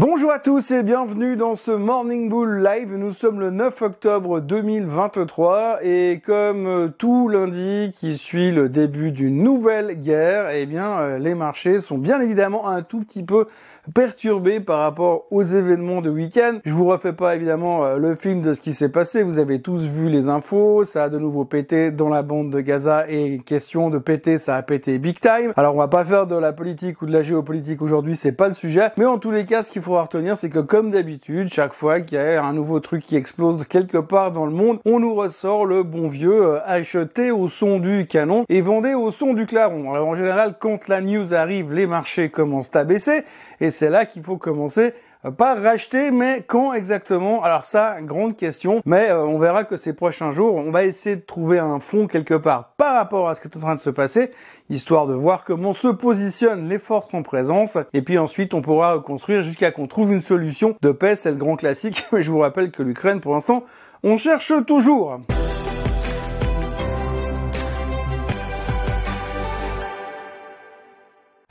Bonjour à tous et bienvenue dans ce Morning Bull Live. Nous sommes le 9 octobre 2023 et comme euh, tout lundi qui suit le début d'une nouvelle guerre, eh bien euh, les marchés sont bien évidemment un tout petit peu perturbés par rapport aux événements de week-end. Je vous refais pas évidemment euh, le film de ce qui s'est passé. Vous avez tous vu les infos. Ça a de nouveau pété dans la bande de Gaza et question de péter, ça a pété big time. Alors on va pas faire de la politique ou de la géopolitique aujourd'hui, c'est pas le sujet. Mais en tous les cas, ce qu'il faut retenir, c'est que comme d'habitude, chaque fois qu'il y a un nouveau truc qui explose quelque part dans le monde, on nous ressort le bon vieux euh, acheter au son du canon et vendez au son du claron. Alors en général, quand la news arrive, les marchés commencent à baisser et c'est là qu'il faut commencer pas racheter, mais quand exactement? Alors ça, grande question. Mais euh, on verra que ces prochains jours, on va essayer de trouver un fond quelque part par rapport à ce qui est en train de se passer, histoire de voir comment se positionnent les forces en présence. Et puis ensuite, on pourra reconstruire jusqu'à qu'on trouve une solution de paix. C'est le grand classique. Mais je vous rappelle que l'Ukraine, pour l'instant, on cherche toujours.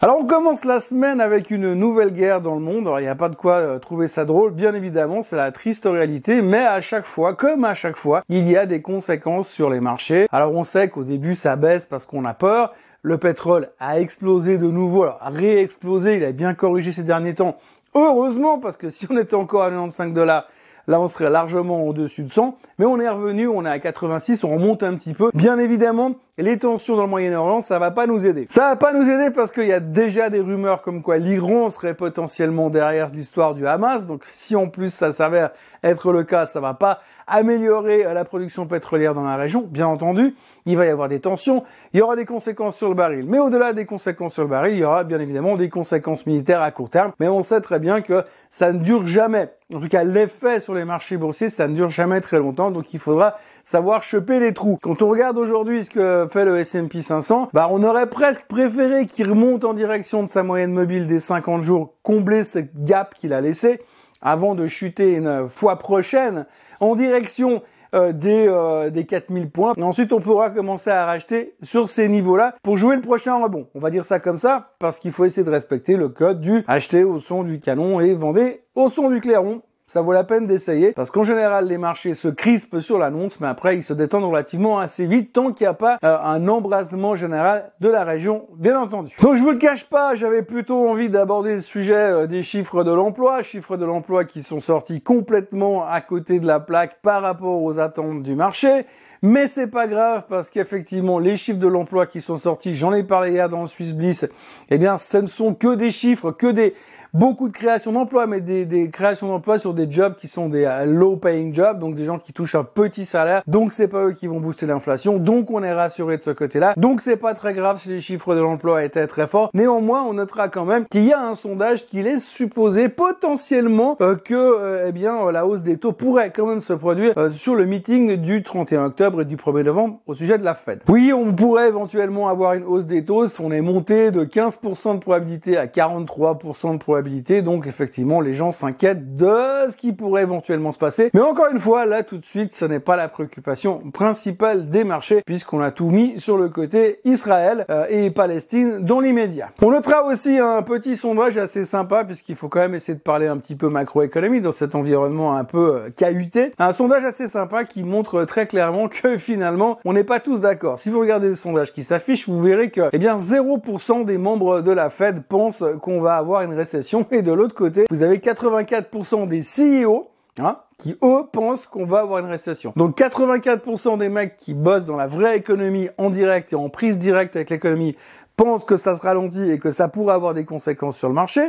Alors on commence la semaine avec une nouvelle guerre dans le monde. Alors il n'y a pas de quoi euh, trouver ça drôle, bien évidemment, c'est la triste réalité, mais à chaque fois, comme à chaque fois, il y a des conséquences sur les marchés. Alors on sait qu'au début ça baisse parce qu'on a peur. Le pétrole a explosé de nouveau, alors réexplosé, il a bien corrigé ces derniers temps. Heureusement, parce que si on était encore à 95 dollars, Là, on serait largement au-dessus de 100. Mais on est revenu, on est à 86, on remonte un petit peu. Bien évidemment, les tensions dans le Moyen-Orient, ça va pas nous aider. Ça va pas nous aider parce qu'il y a déjà des rumeurs comme quoi l'Iran serait potentiellement derrière l'histoire du Hamas. Donc, si en plus ça s'avère être le cas, ça va pas améliorer la production pétrolière dans la région. Bien entendu, il va y avoir des tensions, il y aura des conséquences sur le baril. Mais au-delà des conséquences sur le baril, il y aura bien évidemment des conséquences militaires à court terme. Mais on sait très bien que ça ne dure jamais. En tout cas, l'effet sur les marchés boursiers, ça ne dure jamais très longtemps. Donc, il faudra savoir choper les trous. Quand on regarde aujourd'hui ce que fait le S&P 500, bah, on aurait presque préféré qu'il remonte en direction de sa moyenne mobile des 50 jours, combler ce gap qu'il a laissé avant de chuter une fois prochaine en direction euh, des, euh, des 4000 points. Ensuite, on pourra commencer à racheter sur ces niveaux-là pour jouer le prochain rebond. On va dire ça comme ça parce qu'il faut essayer de respecter le code du acheter au son du canon et vendez au son du clairon ça vaut la peine d'essayer parce qu'en général les marchés se crispent sur l'annonce mais après ils se détendent relativement assez vite tant qu'il n'y a pas euh, un embrasement général de la région bien entendu. Donc je vous le cache pas, j'avais plutôt envie d'aborder le sujet euh, des chiffres de l'emploi, chiffres de l'emploi qui sont sortis complètement à côté de la plaque par rapport aux attentes du marché. Mais c'est pas grave parce qu'effectivement, les chiffres de l'emploi qui sont sortis, j'en ai parlé hier dans le Swiss Bliss, eh bien, ce ne sont que des chiffres, que des, beaucoup de créations d'emplois, mais des, des créations d'emplois sur des jobs qui sont des euh, low paying jobs, donc des gens qui touchent un petit salaire. Donc c'est pas eux qui vont booster l'inflation. Donc on est rassuré de ce côté-là. Donc c'est pas très grave si les chiffres de l'emploi étaient très forts. Néanmoins, on notera quand même qu'il y a un sondage qui laisse supposer potentiellement euh, que euh, eh bien la hausse des taux pourrait quand même se produire sur le meeting du 31 octobre et du 1er novembre au sujet de la Fed. Oui, on pourrait éventuellement avoir une hausse des taux. On est monté de 15% de probabilité à 43% de probabilité donc effectivement, les gens s'inquiètent de ce qui pourrait éventuellement se passer. Mais encore une fois, là tout de suite, ce n'est pas la préoccupation principale des marchés puisqu'on a tout mis sur le côté Israël euh, et Palestine dans l'immédiat. On notera aussi un petit sondage assez sympa puisqu'il faut quand même essayer de parler un petit peu macroéconomie dans cet environnement un peu euh, cahuté. Un sondage assez sympa qui montre très clairement que finalement, on n'est pas tous d'accord. Si vous regardez les sondages qui s'affichent, vous verrez que eh bien 0% des membres de la Fed pensent qu'on va avoir une récession et de l'autre côté, vous avez 84% des CEO Hein, qui eux pensent qu'on va avoir une récession. Donc 84% des mecs qui bossent dans la vraie économie en direct et en prise directe avec l'économie pensent que ça se ralentit et que ça pourrait avoir des conséquences sur le marché.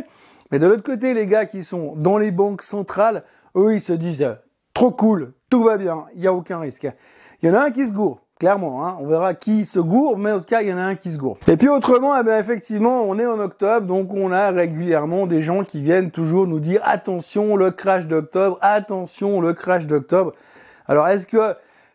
Mais de l'autre côté, les gars qui sont dans les banques centrales, eux, ils se disent trop cool, tout va bien, il n'y a aucun risque. Il y en a un qui se gourre. Clairement, hein. on verra qui se gourre, mais en tout cas, il y en a un qui se gourre. Et puis autrement, eh ben, effectivement, on est en octobre, donc on a régulièrement des gens qui viennent toujours nous dire attention, le crash d'octobre, attention, le crash d'octobre. Alors, est-ce que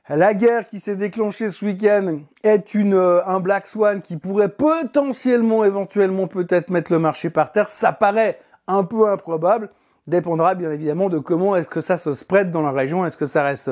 la guerre qui s'est déclenchée ce week-end est une euh, un black swan qui pourrait potentiellement, éventuellement, peut-être mettre le marché par terre? Ça paraît un peu improbable. Dépendra bien évidemment de comment est-ce que ça se spread dans la région, est-ce que ça reste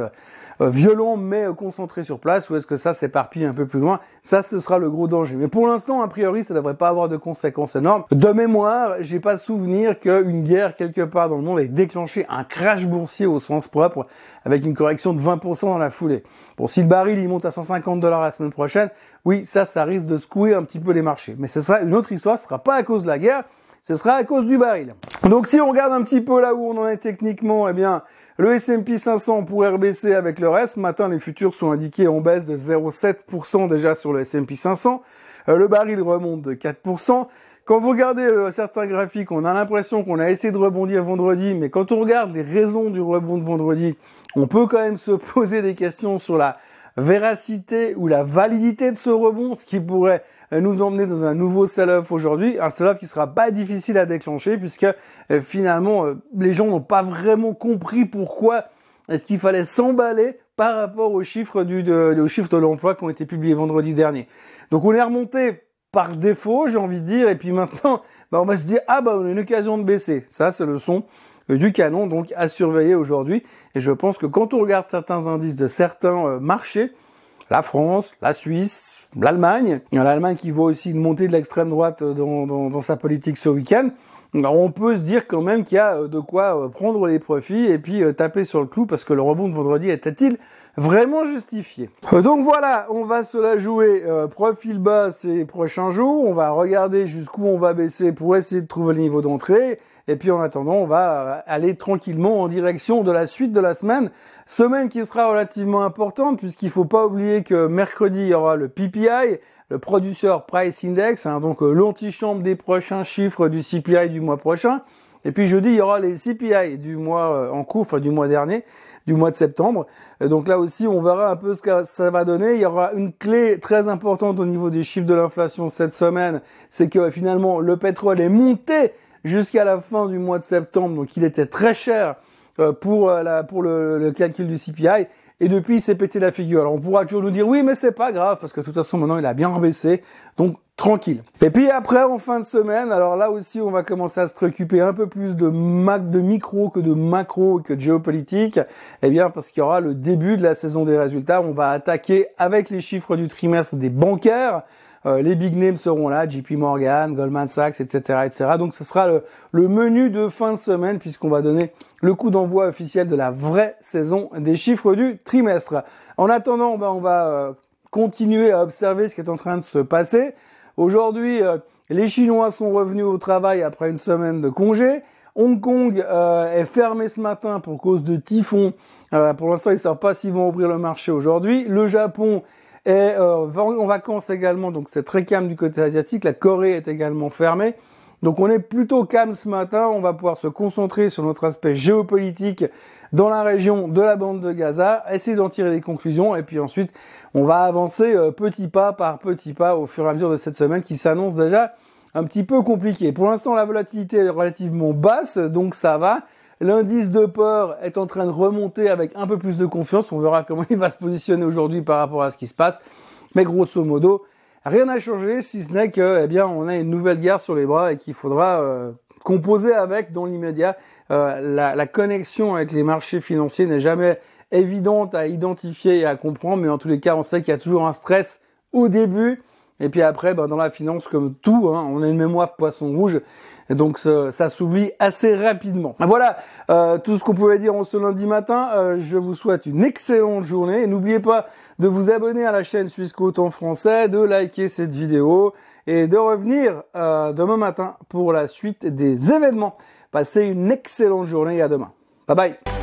euh, violent mais euh, concentré sur place ou est-ce que ça s'éparpille un peu plus loin? Ça, ce sera le gros danger. Mais pour l'instant, a priori, ça devrait pas avoir de conséquences énormes. De mémoire, j'ai pas souvenir qu'une guerre quelque part dans le monde ait déclenché un crash boursier au sens propre avec une correction de 20% dans la foulée. Bon, si le baril il monte à 150 dollars la semaine prochaine, oui, ça, ça risque de secouer un petit peu les marchés. Mais ce sera une autre histoire, ce sera pas à cause de la guerre, ce sera à cause du baril. Donc si on regarde un petit peu là où on en est techniquement, eh bien, le S&P 500 pourrait baisser avec le reste. Matin, les futurs sont indiqués en baisse de 0,7% déjà sur le S&P 500. Euh, le baril remonte de 4%. Quand vous regardez euh, certains graphiques, on a l'impression qu'on a essayé de rebondir vendredi, mais quand on regarde les raisons du rebond de vendredi, on peut quand même se poser des questions sur la véracité ou la validité de ce rebond, ce qui pourrait euh, nous emmener dans un nouveau sell-off aujourd'hui, un sell-off qui sera pas difficile à déclencher puisque euh, finalement euh, les gens n'ont pas vraiment compris pourquoi est-ce qu'il fallait s'emballer par rapport aux chiffres du de, aux chiffres de l'emploi qui ont été publiés vendredi dernier. Donc on est remonté par défaut, j'ai envie de dire, et puis maintenant, bah, on va se dire ah bah on a une occasion de baisser. Ça c'est le son du canon donc à surveiller aujourd'hui. Et je pense que quand on regarde certains indices de certains marchés, la France, la Suisse, l'Allemagne. L'Allemagne qui voit aussi une montée de l'extrême droite dans, dans, sa politique ce week-end. On peut se dire quand même qu'il y a euh, de quoi euh, prendre les profits et puis euh, taper sur le clou parce que le rebond de vendredi était-il vraiment justifié. Donc voilà, on va se la jouer profil bas ces prochains jours. On va regarder jusqu'où on va baisser pour essayer de trouver le niveau d'entrée. Et puis en attendant, on va euh, aller tranquillement en direction de la suite de la semaine. Semaine qui sera relativement importante puisqu'il faut pas oublier que mercredi, il y aura le PPI, le Producer Price Index, hein, donc euh, l'antichambre des prochains chiffres du CPI du mois prochain. Et puis jeudi, il y aura les CPI du mois euh, en cours, enfin du mois dernier, du mois de septembre. Donc là aussi, on verra un peu ce que ça va donner. Il y aura une clé très importante au niveau des chiffres de l'inflation cette semaine, c'est que finalement le pétrole est monté jusqu'à la fin du mois de septembre. Donc il était très cher euh, pour, euh, la, pour le, le, calcul du CPI. Et depuis, il s'est pété la figure. Alors on pourra toujours nous dire oui, mais c'est pas grave parce que de toute façon maintenant il a bien rebaissé. Donc tranquille. Et puis après, en fin de semaine, alors là aussi, on va commencer à se préoccuper un peu plus de, mac, de micro que de macro que de géopolitique. Eh bien, parce qu'il y aura le début de la saison des résultats. On va attaquer avec les chiffres du trimestre des bancaires. Euh, les big names seront là, JP Morgan, Goldman Sachs, etc., etc. Donc ce sera le, menu de fin de semaine puisqu'on va donner le coup d'envoi officiel de la vraie saison des chiffres du trimestre. En attendant, ben, on va euh, continuer à observer ce qui est en train de se passer. Aujourd'hui, euh, les Chinois sont revenus au travail après une semaine de congé. Hong Kong est fermé ce matin pour cause de typhon. pour l'instant, ils ne savent pas s'ils vont ouvrir le marché aujourd'hui. Le Japon et euh, en vacances également, donc c'est très calme du côté asiatique. La Corée est également fermée. Donc on est plutôt calme ce matin. On va pouvoir se concentrer sur notre aspect géopolitique dans la région de la bande de Gaza, essayer d'en tirer des conclusions et puis ensuite on va avancer euh, petit pas par petit pas au fur et à mesure de cette semaine qui s'annonce déjà un petit peu compliquée. Pour l'instant la volatilité est relativement basse, donc ça va. L'indice de peur est en train de remonter avec un peu plus de confiance. On verra comment il va se positionner aujourd'hui par rapport à ce qui se passe. Mais grosso modo, rien n'a changé si ce n'est que, eh bien, on a une nouvelle guerre sur les bras et qu'il faudra euh, composer avec dans l'immédiat. Euh, la, connexion avec les marchés financiers n'est jamais évidente à identifier et à comprendre, mais en tous les cas, on sait qu'il y a toujours un stress au début. Et puis après, ben, dans la finance, comme tout, hein, on a une mémoire de poisson rouge. Et donc ça, s'oublie assez rapidement. Voilà euh, tout ce qu'on pouvait dire en ce lundi matin. Euh, je vous souhaite une excellente journée. N'oubliez pas de vous abonner à la chaîne Suisse Côte en français, de liker cette vidéo et de revenir euh, demain matin pour la suite des événements. Passez une excellente journée et à demain. Bye bye